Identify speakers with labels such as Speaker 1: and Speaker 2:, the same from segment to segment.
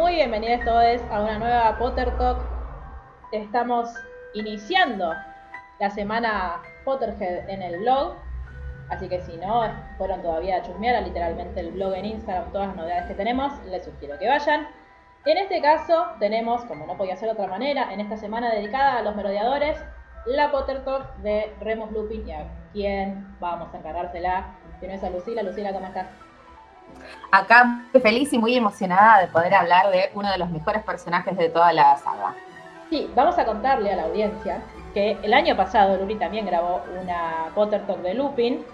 Speaker 1: Muy bienvenidos todos a una nueva Potter Talk. Estamos iniciando la semana Potterhead en el blog. Así que si no fueron todavía a chusmear literalmente el blog en Instagram, todas las novedades que tenemos, les sugiero que vayan. En este caso tenemos, como no podía ser de otra manera, en esta semana dedicada a los merodeadores, la Potter Talk de Remus Lupin y a quién vamos a encargársela. Tienes a Lucila. Lucila, ¿cómo estás?
Speaker 2: Acá muy feliz y muy emocionada de poder hablar de uno de los mejores personajes de toda la saga.
Speaker 1: Sí, vamos a contarle a la audiencia que el año pasado Lupin también grabó una Potter Talk de Lupin,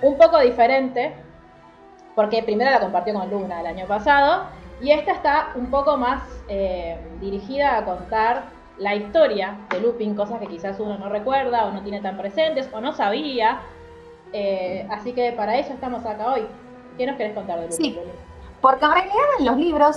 Speaker 1: un poco diferente, porque primero la compartió con Luna el año pasado, y esta está un poco más eh, dirigida a contar la historia de Lupin, cosas que quizás uno no recuerda o no tiene tan presentes o no sabía. Eh, así que para eso estamos acá hoy. ¿Qué nos querés contar de?
Speaker 2: Sí, porque en realidad en los libros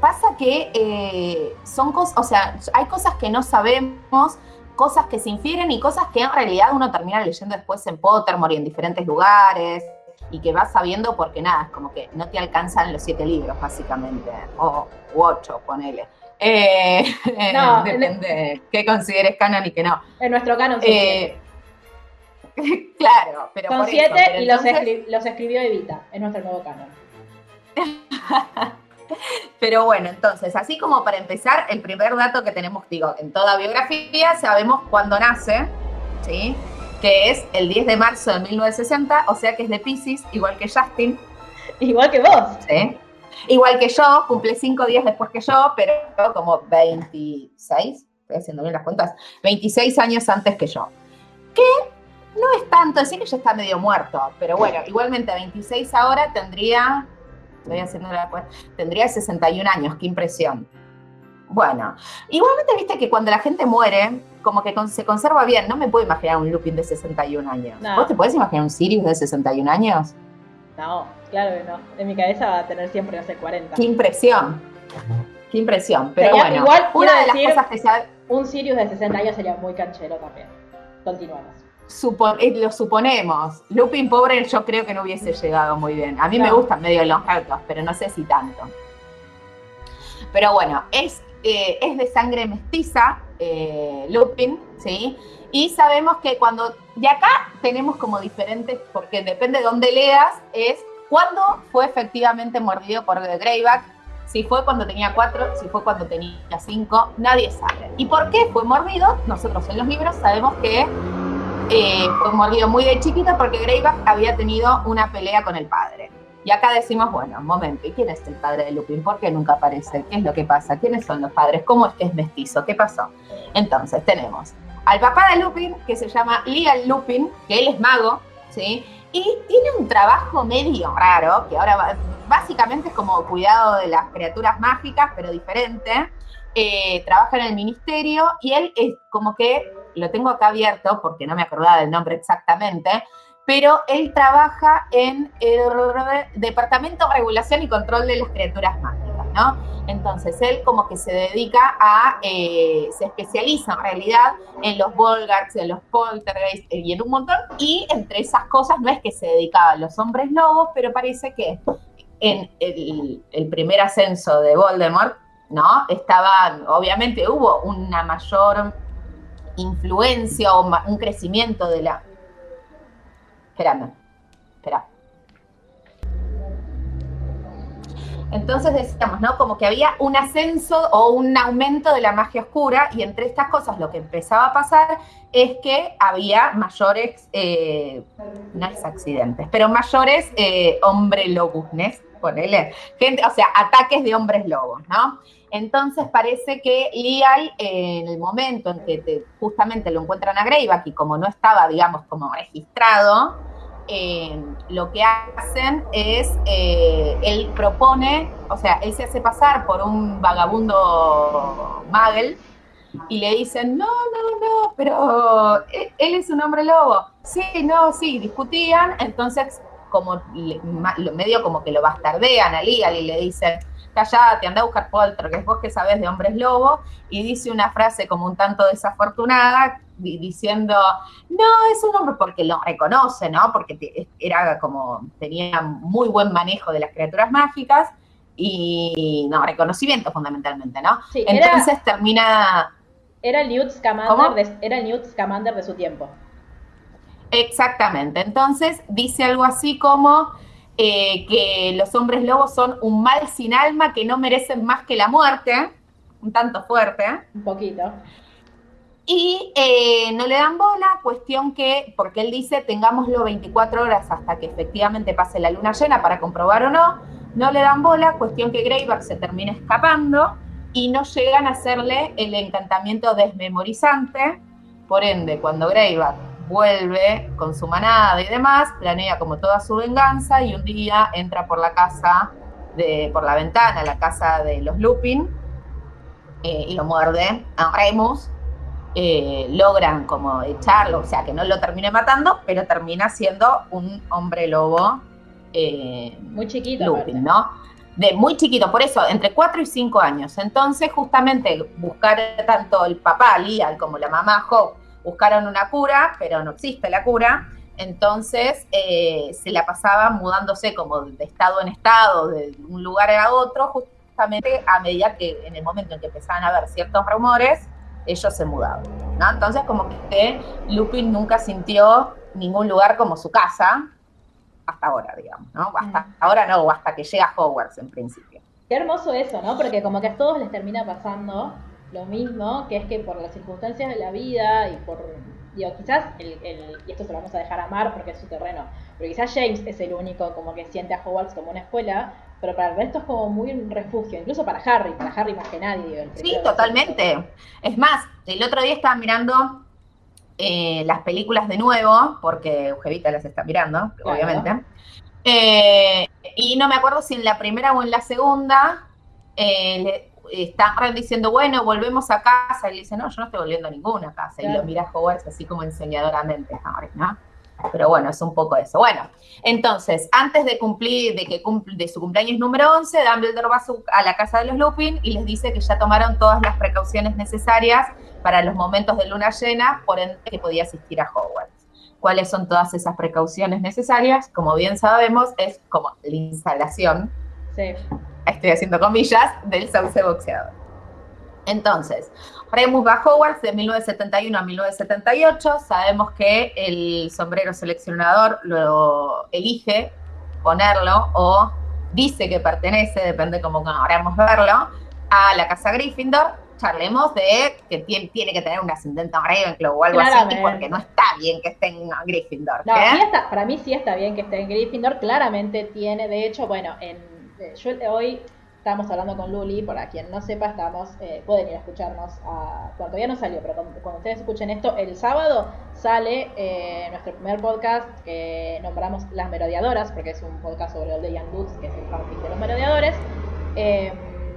Speaker 2: pasa que eh, son cosas, o sea, hay cosas que no sabemos, cosas que se infieren y cosas que en realidad uno termina leyendo después en Pottermore y en diferentes lugares y que vas sabiendo porque nada, es como que no te alcanzan los siete libros básicamente, o u ocho, ponele. Eh, no, depende de qué consideres canon y qué no.
Speaker 1: En nuestro canon eh,
Speaker 2: claro, pero
Speaker 1: Son siete y los, los, escribió Evita, en nuestro nuevo canon.
Speaker 2: pero bueno, entonces, así como para empezar, el primer dato que tenemos, digo, en toda biografía sabemos cuándo nace, ¿sí? Que es el 10 de marzo de 1960, o sea que es de Pisces, igual que Justin.
Speaker 1: Igual que vos.
Speaker 2: Sí. Igual que yo, cumple cinco días después que yo, pero como 26, estoy haciendo bien las cuentas, 26 años antes que yo. Que es tanto, decir que ya está medio muerto, pero bueno, igualmente a 26 ahora tendría, estoy haciendo la tendría 61 años, qué impresión. Bueno, igualmente viste que cuando la gente muere, como que se conserva bien, no me puedo imaginar un Lupin de 61 años. ¿Vos te podés imaginar un Sirius de 61 años?
Speaker 1: No, claro que no. En mi cabeza va a tener siempre hace 40.
Speaker 2: Qué impresión. Qué impresión. Pero bueno,
Speaker 1: igual, una de las cosas que se Un Sirius de 60 años sería muy canchero también. Continuamos.
Speaker 2: Eh, lo suponemos. Lupin pobre yo creo que no hubiese llegado muy bien. A mí me gustan medio los gatos, pero no sé si tanto. Pero bueno, es, eh, es de sangre mestiza, eh, Lupin, ¿sí? Y sabemos que cuando, de acá tenemos como diferentes, porque depende de dónde leas, es cuándo fue efectivamente mordido por Greyback, si fue cuando tenía cuatro, si fue cuando tenía cinco, nadie sabe. ¿Y por qué fue mordido? Nosotros en los libros sabemos que eh, fue mordido muy de chiquito porque Greyback había tenido una pelea con el padre. Y acá decimos, bueno, un momento, ¿y quién es el padre de Lupin? ¿Por qué nunca aparece? ¿Qué es lo que pasa? ¿Quiénes son los padres? ¿Cómo es mestizo? ¿Qué pasó? Entonces, tenemos al papá de Lupin, que se llama Liam Lupin, que él es mago, ¿sí? Y tiene un trabajo medio raro, que ahora básicamente es como cuidado de las criaturas mágicas, pero diferente. Eh, trabaja en el ministerio y él es como que, lo tengo acá abierto porque no me acordaba del nombre exactamente, pero él trabaja en el Departamento de Regulación y Control de las Criaturas Mágicas, ¿no? Entonces él como que se dedica a, eh, se especializa en realidad en los Volgarts, en los Poltergeist eh, y en un montón, y entre esas cosas no es que se dedicaba a los hombres lobos, pero parece que en el, primer ascenso de Voldemort, ¿no? Estaba, obviamente hubo una mayor influencia o un crecimiento de la Esperando. Espera. Entonces decíamos, ¿no? Como que había un ascenso o un aumento de la magia oscura y entre estas cosas lo que empezaba a pasar es que había mayores, eh, no es accidentes, pero mayores eh, hombre ponele, gente, o sea, ataques de hombres lobos, ¿no? Entonces parece que Lial, en el momento en que justamente lo encuentran a Greyback y como no estaba, digamos, como registrado, eh, lo que hacen es, eh, él propone, o sea, él se hace pasar por un vagabundo Magel y le dicen, no, no, no, pero él, es un hombre lobo. Sí, no, sí, discutían, entonces como medio como que lo bastardean a Lial y le dicen, callate, anda a buscar es vos que sabés de hombres lobos, y dice una frase como un tanto desafortunada, diciendo, no, es un hombre porque lo reconoce, ¿no? Porque era como, tenía muy buen manejo de las criaturas mágicas, y no, reconocimiento fundamentalmente, ¿no? Entonces termina...
Speaker 1: Era el Newt Scamander, de, era el Newt Scamander de su tiempo.
Speaker 2: Exactamente. Entonces dice algo así como eh, que los hombres lobos son un mal sin alma que no merecen más que la muerte. Un tanto fuerte.
Speaker 1: Un poquito.
Speaker 2: Y eh, no le dan bola, cuestión que, porque él dice, tengámoslo 24 horas hasta que efectivamente pase la luna llena para comprobar o no, no le dan bola, cuestión que Greyback se termina escapando y no llegan a hacerle el encantamiento desmemorizante, por ende, cuando Greyback vuelve con su manada y demás, planea como toda su venganza y un día entra por la casa, de, por la ventana, la casa de los Lupin, eh, y lo muerde a Remus, eh, logran como echarlo, o sea, que no lo termine matando, pero termina siendo un hombre lobo.
Speaker 1: Eh, muy chiquito.
Speaker 2: Lupin, ¿no? De muy chiquito, por eso, entre 4 y 5 años. Entonces, justamente, buscar tanto el papá, Lial, como la mamá, Hope, buscaron una cura, pero no existe la cura. Entonces, eh, se la pasaba mudándose como de estado en estado, de un lugar a otro, justamente a medida que en el momento en que empezaban a haber ciertos rumores, ellos se mudaban. ¿no? Entonces, como que Lupin nunca sintió ningún lugar como su casa, hasta ahora, digamos, ¿no? Hasta mm. ahora no, hasta que llega Hogwarts en principio.
Speaker 1: Qué hermoso eso, ¿no? Porque como que a todos les termina pasando lo mismo, que es que por las circunstancias de la vida y por, digo, quizás, el, y esto se lo vamos a dejar a Mar porque es su terreno, pero quizás James es el único como que siente a Hogwarts como una escuela, pero para el resto es como muy un refugio, incluso para Harry, para Harry más que nadie.
Speaker 2: Sí, totalmente. Es más, el otro día estaba mirando eh, las películas de nuevo, porque Eugevita las está mirando, obviamente. Eh, y no me acuerdo si en la primera o en la segunda eh, están diciendo, bueno, volvemos a casa. Y le dice, no, yo no estoy volviendo a ninguna casa. Y lo mira Hogwarts así como enseñadoramente, ¿no? Pero bueno, es un poco eso. Bueno, entonces, antes de cumplir, de que de su cumpleaños número 11, Dumbledore va a, la casa de los Lupin y les dice que ya tomaron todas las precauciones necesarias para los momentos de luna llena, por ende que podía asistir a Hogwarts. ¿Cuáles son todas esas precauciones necesarias? Como bien sabemos, es como la instalación, sí. estoy haciendo comillas, del sauce boxeador. Entonces, Remus va a Hogwarts de 1971 a 1978. Sabemos que el sombrero seleccionador lo elige ponerlo o dice que pertenece, depende cómo queramos verlo, a la casa Gryffindor. Charlemos de que tiene, que tener un ascendente a Ravenclaw o algo así, porque no está bien que esté en Gryffindor.
Speaker 1: No, para mí sí está bien que esté en Gryffindor. Claramente tiene, de hecho, bueno, en, eh, yo hoy Estábamos hablando con Luli, para quien no sepa, estamos, eh, pueden ir a escucharnos, a, cuando todavía no salió, pero cuando, ustedes escuchen esto, el sábado sale eh, nuestro primer podcast que nombramos Las Merodeadoras, porque es un podcast sobre Old Young Dudes, que es el fanfic de los merodeadores.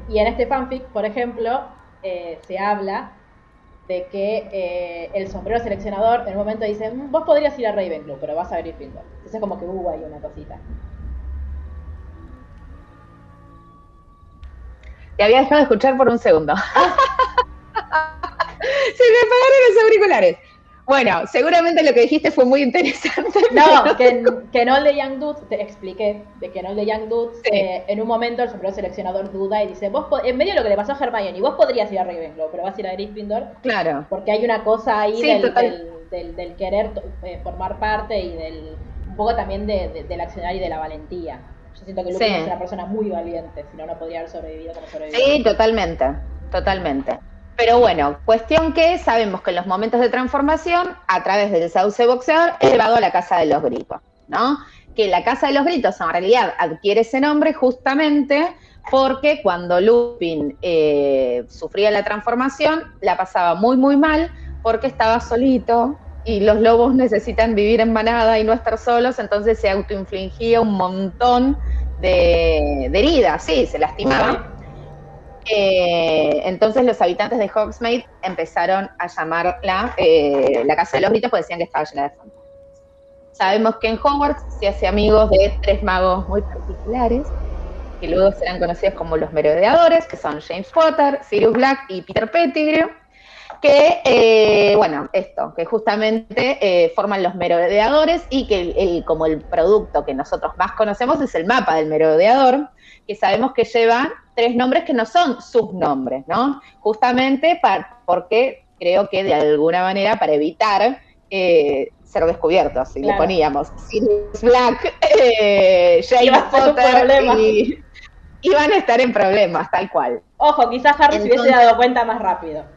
Speaker 1: Y en este fanfic, por ejemplo, eh, se habla de que el sombrero seleccionador en un momento dice, mm, vos podrías ir a Ravenclaw, pero vas a ver Gryffindor. Entonces como que hubo ahí una cosita.
Speaker 2: Te había dejado de escuchar por un segundo. Se me apagaron los auriculares. Bueno, seguramente lo que dijiste fue muy interesante.
Speaker 1: No, que, que en All the Young Dudes, te expliqué, de que en All the Young Dudes, eh, en un momento el sombrero seleccionador duda y dice, vos, en medio de lo que le pasó a Hermione, vos podrías ir a Ravenclaw, pero vas a ir a Gryffindor.
Speaker 2: Claro.
Speaker 1: Porque hay una cosa ahí del, del, querer eh, formar parte y del, un poco también de, del accionar y de la valentía. Yo siento que Lupin es una persona muy valiente, si no, no podría haber sobrevivido como sobrevivió.
Speaker 2: Sí, totalmente, totalmente. Pero bueno, cuestión que sabemos que en los momentos de transformación, a través del sauce boxeador, es llevado a la casa de los gritos, ¿no? Que la casa de los gritos en realidad adquiere ese nombre justamente porque cuando Lupin eh, sufría la transformación, la pasaba muy, muy mal porque estaba solito y los lobos necesitan vivir en manada y no estar solos, entonces se autoinfligía un montón de, heridas, sí, se lastimaba. Eh, entonces los habitantes de Hogsmeade empezaron a llamarla eh, la Casa de los Gritos porque decían que estaba llena de fantasmas. Sabemos que en Hogwarts se hace amigos de tres magos muy particulares, que luego serán conocidos como los merodeadores, que son James Potter, Sirius Black y Peter Pettigrew que, eh, bueno, esto, que justamente eh, forman los merodeadores y que el, como el producto que nosotros más conocemos es el mapa del merodeador, que sabemos que lleva tres nombres que no son sus nombres, ¿no? Justamente porque creo que de alguna manera para evitar eh, ser descubiertos, si le poníamos Sirius Black, James Potter y iban a estar en problemas, tal cual.
Speaker 1: Ojo, quizás Harry se hubiese dado cuenta más rápido.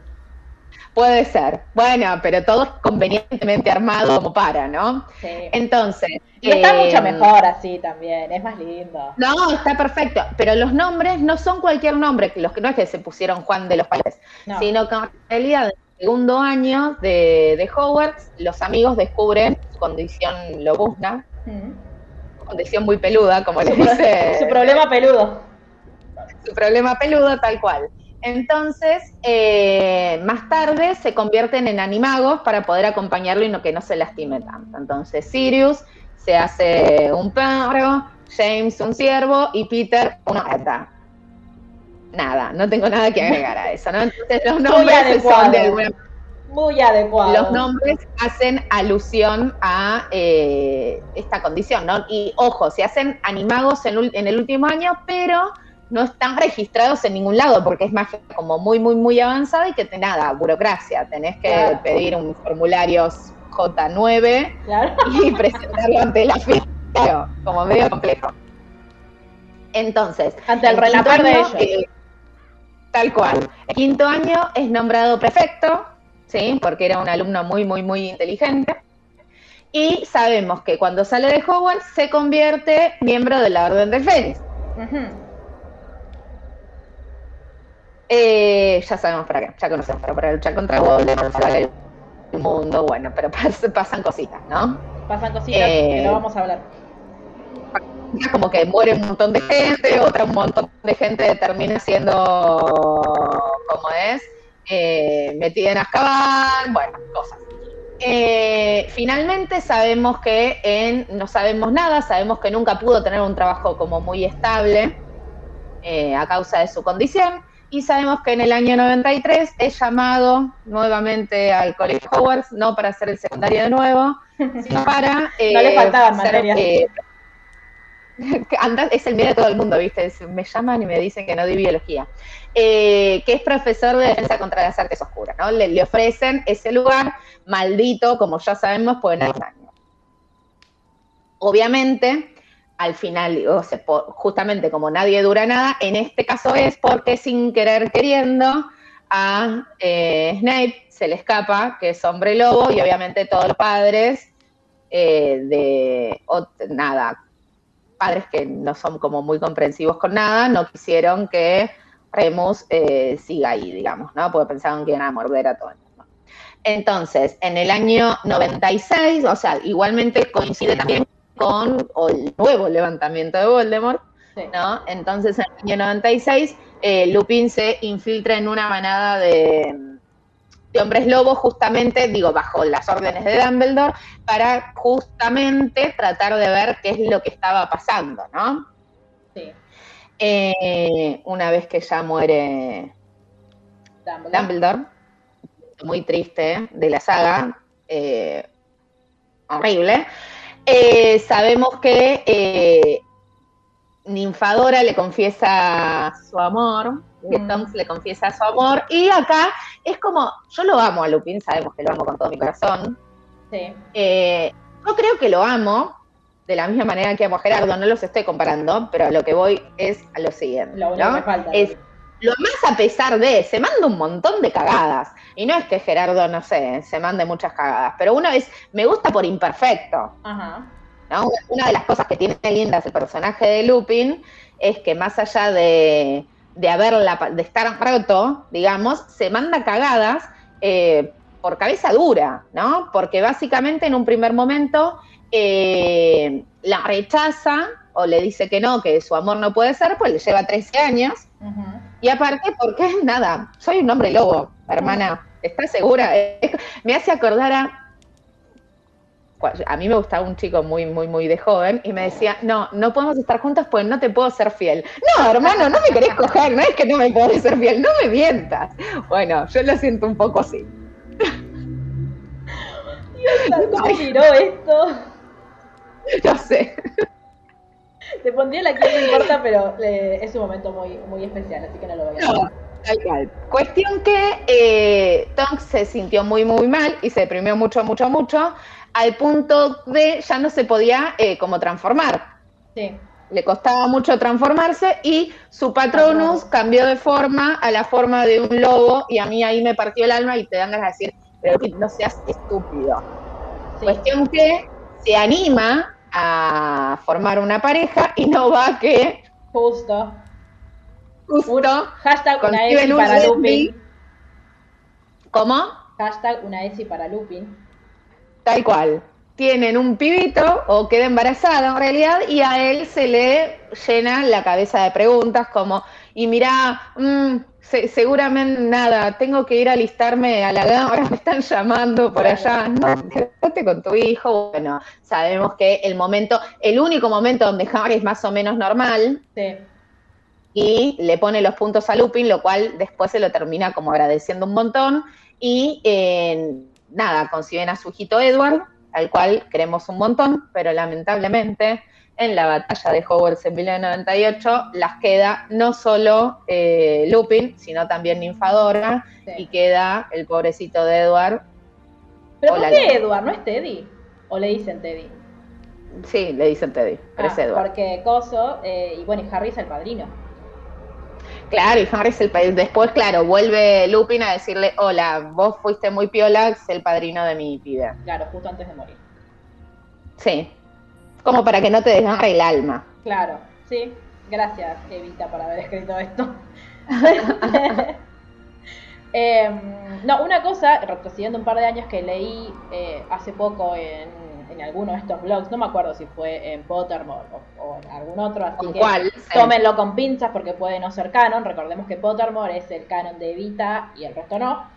Speaker 2: Puede ser. Bueno, pero todo es convenientemente armado como para, ¿no?
Speaker 1: Sí.
Speaker 2: Entonces.
Speaker 1: Y está mucho eh, mejor así también, es más lindo.
Speaker 2: No, está perfecto. Pero los nombres no son cualquier nombre, los que no es que se pusieron Juan de los Pales, sino que en realidad en el segundo año de, de Hogwarts, los amigos descubren su condición lobuzna, mm. condición muy peluda, como le dice.
Speaker 1: su problema peludo
Speaker 2: su problema peludo tal cual. Entonces, eh, más tarde se convierten en animagos para poder acompañarlo y no que no se lastime tanto. Entonces, Sirius se hace un perro, James un ciervo y Peter una gata. Nada, no tengo nada que agregar a eso, ¿no? Entonces los nombres son de
Speaker 1: muy adecuado.
Speaker 2: Los nombres hacen alusión a eh, esta condición, ¿no? Y ojo, se hacen animagos en el último año, pero no están registrados en ningún lado porque es magia como muy, muy, muy avanzada y que te nada, burocracia. Tenés que pedir un formulario J9 y presentarlo ante la fiscalía, como medio complejo. Entonces,
Speaker 1: ante el relator de ellos. Eh,
Speaker 2: tal cual. El quinto año es nombrado prefecto, ¿sí? Porque era un alumno muy, muy, muy inteligente. Y sabemos que cuando sale de Hogwarts se convierte miembro de la Orden del Fénix. Eh, ya sabemos para qué, ya conocemos, pero para luchar contra Voldemort, para el mundo, bueno, pero pasan cositas, ¿no?
Speaker 1: Pasan cositas que no eh, vamos a hablar.
Speaker 2: Como que muere un montón de gente, otra un montón de gente termina siendo como es, eh, metida en Azkaban, bueno, cosas. Eh, finalmente sabemos que en, no sabemos nada, sabemos que nunca pudo tener un trabajo como muy estable a causa de su condición y sabemos que en el año 93 es llamado nuevamente al Colegio Hogwarts, no para hacer el secundario de nuevo, sino para... no
Speaker 1: le eh, faltaban materias. Eh,
Speaker 2: es el miedo de todo el mundo, ¿viste? Me llaman y me dicen que no di biología. Eh, que es profesor de defensa contra las artes oscuras, ¿no? Le, ofrecen ese lugar maldito, como ya sabemos, pueden haber años. Obviamente, al final, o sea, justamente como nadie dura nada, en este caso es porque sin querer queriendo a eh, Snape se le escapa que es hombre lobo y obviamente todos los padres eh, de nada, padres que no son como muy comprensivos con nada, no quisieron que Remus eh, siga ahí, digamos, ¿no? Porque pensaban que iban a morder a todos. Entonces, en el año 96, o sea, igualmente coincide también con el nuevo levantamiento de Voldemort, ¿no? Entonces, en el año 96, eh, Lupin se infiltra en una manada de, hombres lobos, justamente, digo, bajo las órdenes de Dumbledore, para justamente tratar de ver qué es lo que estaba pasando, ¿no?
Speaker 1: Sí.
Speaker 2: Eh, una vez que ya muere Dumbledore, muy triste de la saga, eh, horrible. Eh, sabemos que eh, Ninfadora le confiesa su amor, que mm. Tonks le confiesa su amor, y acá es como, yo lo amo a Lupin, sabemos que lo amo con todo mi corazón.
Speaker 1: Sí.
Speaker 2: Eh, yo creo que lo amo de la misma manera que amo a Gerardo, no los estoy comparando, pero lo que voy es a lo siguiente.
Speaker 1: Lo que falta.
Speaker 2: Es, lo más a pesar de, se manda un montón de cagadas. Y no es que Gerardo, no sé, se mande muchas cagadas, pero uno es, me gusta por imperfecto.
Speaker 1: Ajá.
Speaker 2: Una de las cosas que tiene lindas el personaje de Lupin es que más allá de, de, haberla, de estar roto, digamos, se manda cagadas eh, por cabeza dura, ¿no? Porque básicamente en un primer momento eh, la rechaza o le dice que no, que su amor no puede ser, pues le lleva 13 años. Y aparte, porque nada, soy un hombre lobo, hermana, ¿estás segura? Me hace acordar a. a mí me gustaba un chico muy, muy, muy de joven y me decía, no, no podemos estar juntos pues no te puedo ser fiel. No, hermano, no me querés coger, no es que no me podés ser fiel, no me mientas. Bueno, yo lo siento un poco así.
Speaker 1: Dios, ¿cómo miró esto? Pondría la que no importa, pero eh, es un momento muy, muy especial, así que no lo voy a hacer.
Speaker 2: Cuestión que eh, Tonks se sintió muy, muy mal y se deprimió mucho, mucho, mucho, al punto de ya no se podía eh, como transformar.
Speaker 1: Sí.
Speaker 2: Le costaba mucho transformarse y su patronus cambió de forma a la forma de un lobo y a mí ahí me partió el alma y te dan ganas de decir, pero no seas estúpido. Cuestión que se anima a formar una pareja y no va que...
Speaker 1: Justo
Speaker 2: Justo.
Speaker 1: Hashtag una ESI para Lupin.
Speaker 2: ¿Cómo?
Speaker 1: Hashtag una ESI para Lupin.
Speaker 2: Tal cual. Tienen un pibito o queda embarazada en realidad y a él se le llena la cabeza de preguntas como, y mira, mm, seguramente nada, tengo que ir a alistarme a la guerra, me están llamando por allá, no, quédate con tu hijo. Bueno, sabemos que el momento, el único momento donde Harry es más o menos normal,
Speaker 1: sí
Speaker 2: y le pone los puntos a Lupin, lo cual después se lo termina como agradeciendo un montón. Y eh, nada, conciben a su hijito Edward, al cual queremos un montón, pero lamentablemente en la batalla de Hogwarts en 1998 las queda no solo eh, Lupin, sino también Ninfadora, y queda el pobrecito de Edward.
Speaker 1: ¿Pero por qué Edward? ¿No es Teddy? ¿O le dicen Teddy?
Speaker 2: Sí, le dicen Teddy, pero es ah, Edward.
Speaker 1: Porque Coso, eh, y bueno, y Harry es el padrino.
Speaker 2: Claro, y Harry es el padrino. Después, claro, vuelve Lupin a decirle, hola, vos fuiste muy piola, es el padrino de mi vida.
Speaker 1: Claro, justo antes de morir.
Speaker 2: Sí. Como para que no te desgarre el alma.
Speaker 1: Claro, sí. Gracias, Evita, por haber escrito esto. Em, no, una cosa, retrocediendo un par de años que leí eh, hace poco en en alguno de estos blogs, no me acuerdo si fue en Pottermore o, en algún otro, así que tómenlo con pinzas porque puede no ser canon. Recordemos que Pottermore es el canon de Evita y el resto no.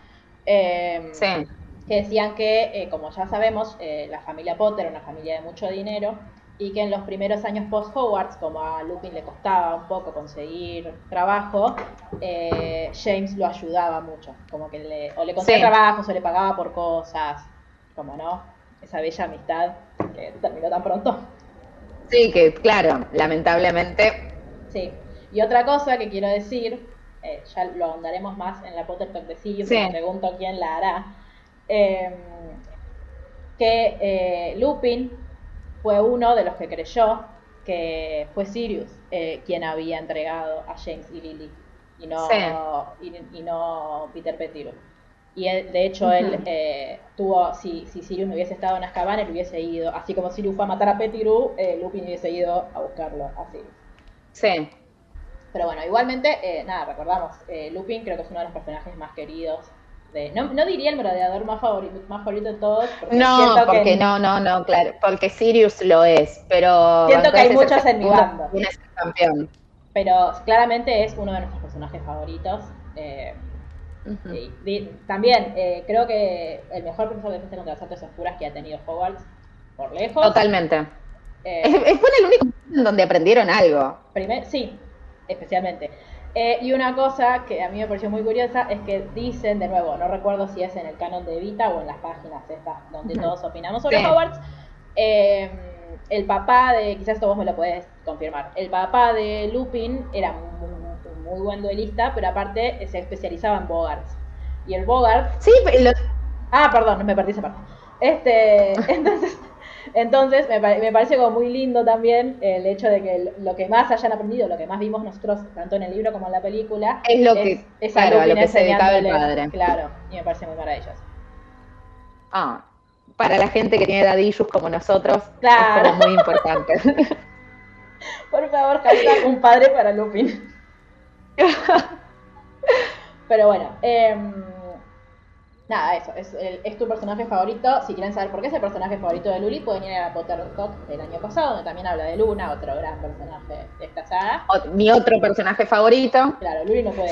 Speaker 1: Em,
Speaker 2: sí.
Speaker 1: Que decían que, eh, como ya sabemos, eh, la familia Potter era una familia de mucho dinero y que en los primeros años post-Hogwarts, como a Lupin le costaba un poco conseguir trabajo, eh, James lo ayudaba mucho, como que le, o le conseguía trabajo, o le pagaba por cosas, como no, esa bella amistad que terminó tan pronto.
Speaker 2: Sí, que claro, lamentablemente.
Speaker 1: Sí. Y otra cosa que quiero decir, eh, ya lo ahondaremos más en la Potter Talk de Sirius, me pregunto quién la hará, em, que eh, Lupin fue uno de los que creyó que fue Sirius eh, quien había entregado a James y Lily y no, y, no Peter Pettigrew. Y de hecho, él eh, tuvo, si, si Sirius no hubiese estado en Azkaban, él hubiese ido, así como Sirius fue a matar a Pettigrew, eh, Lupin hubiese ido a buscarlo así.
Speaker 2: Sí.
Speaker 1: Pero bueno, igualmente, eh, nada, recordamos, eh, Lupin creo que es uno de los personajes más queridos. De, no, no diría el merodeador más favorito, más favorito de todos.
Speaker 2: no, porque no, no, no, claro, porque Sirius lo es, pero...
Speaker 1: Siento que hay muchos en mi bando.
Speaker 2: campeón.
Speaker 1: Pero claramente es uno de nuestros personajes favoritos. Eh, también eh, creo que el mejor profesor de defensa contra las artes oscuras que ha tenido Hogwarts, por lejos.
Speaker 2: Totalmente. Eh, es, fue el único en donde aprendieron algo.
Speaker 1: sí, especialmente. Eh, y una cosa que a mí me pareció muy curiosa es que dicen, de nuevo, no recuerdo si es en el canon de Vita o en las páginas estas donde todos opinamos sobre Hogwarts, el papá de, quizás esto vos me lo puedes confirmar, el papá de Lupin era muy muy buen duelista, pero aparte se especializaba en Bogarts. Y el Bogart.
Speaker 2: Sí,
Speaker 1: Ah, perdón, me perdí esa parte. Este, entonces, entonces me, me, parece como muy lindo también el hecho de que lo que más hayan aprendido, lo que más vimos nosotros, tanto en el libro como en la película,
Speaker 2: es lo que,
Speaker 1: es, claro, a lo que se dedicaba el padre. Claro, y me parece muy maravilloso.
Speaker 2: Ah, para la gente que tiene dadillos como nosotros,
Speaker 1: claro.
Speaker 2: es como muy importante.
Speaker 1: Por favor, hashtag un padre para Lupin. Pero bueno, em, nada, eso, es, tu personaje favorito. Si quieren saber por qué es el personaje favorito de Luli, pueden ir a la Potter Talk del año pasado, donde también habla de Luna, otro gran personaje de esta saga.
Speaker 2: mi otro personaje favorito.
Speaker 1: Claro, Luli no puede.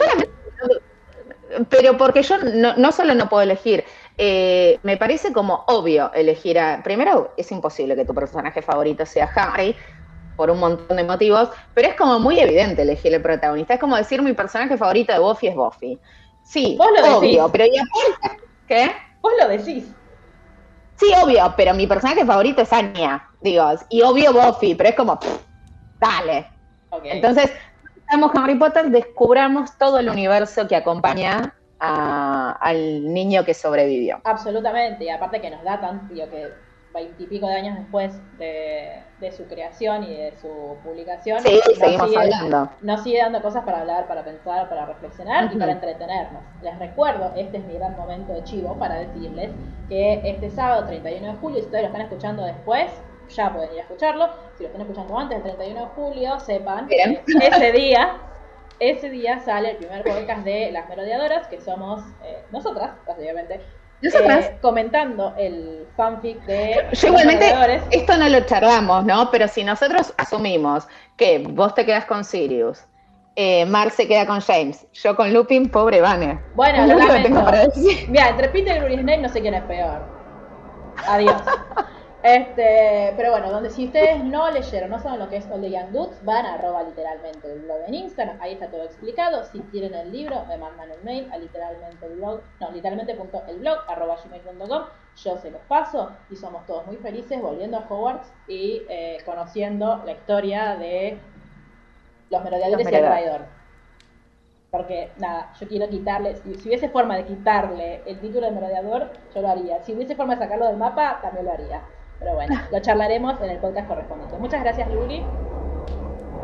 Speaker 2: pero porque yo no, no, solo no puedo elegir, eh, me parece como obvio elegir a. Primero, es imposible que tu personaje favorito sea Harry, por un montón de motivos, pero es como muy evidente elegir el protagonista. Es como decir mi personaje favorito de Buffy es Buffy. Sí, obvio,
Speaker 1: decís.
Speaker 2: pero ¿y aparte? ¿Qué?
Speaker 1: Vos lo decís.
Speaker 2: Sí, obvio, pero mi personaje favorito es Anya, digo, y obvio Buffy, pero es como, pff, dale.
Speaker 1: Ok.
Speaker 2: Entonces, estamos Harry Potter, descubramos todo el universo que acompaña a- al niño que sobrevivió.
Speaker 1: Absolutamente, y aparte que nos da tan, digo que veintipico de años después de, de su creación y de su publicación,
Speaker 2: Sí,
Speaker 1: nos
Speaker 2: seguimos
Speaker 1: sigue-
Speaker 2: hablando.
Speaker 1: Nos sigue dando cosas para hablar, para pensar, para reflexionar y para entretenernos. Les recuerdo, este es mi gran momento de chivo para decirles que este sábado 31 de julio, si ustedes lo están escuchando después, ya pueden ir a escucharlo. Si lo están escuchando antes del 31 de julio, sepan
Speaker 2: Bien.
Speaker 1: que ese día, ese día sale el primer podcast de Las Melodiadoras, que somos eh, nosotras, básicamente. Eh, comentando el fanfic de
Speaker 2: Yo igualmente, esto no lo charlamos, ¿no? Pero si nosotros asumimos que vos te quedas con Sirius, eh, Mar se queda con James, yo con Lupin, pobre Vane.
Speaker 1: Bueno,
Speaker 2: lo
Speaker 1: lo
Speaker 2: tengo para decir.
Speaker 1: Mira, entre Peter y Snape no sé quién es peor. Adiós. Este, pero bueno, donde si ustedes no leyeron, no saben lo que es All the Young Dudes, van a arroba literalmente el blog en Instagram, ahí está todo explicado. Si quieren el libro, me mandan un mail a literalmente el blog, no, literalmente.elblog arroba gmail.com, yo se los paso y somos todos muy felices volviendo a Hogwarts y eh, conociendo la historia de los merodeadores
Speaker 2: Los
Speaker 1: y el traidor. Porque, nada, yo quiero quitarle, si, si hubiese forma de quitarle el título de merodeador, yo lo haría. Si hubiese forma de sacarlo del mapa, también lo haría. Pero bueno, lo charlaremos en el podcast correspondiente. Muchas gracias, Luli,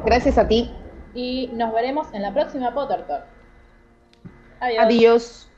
Speaker 2: Gracias a ti.
Speaker 1: y nos veremos en la próxima Potter Talk. Adiós.
Speaker 2: Adiós.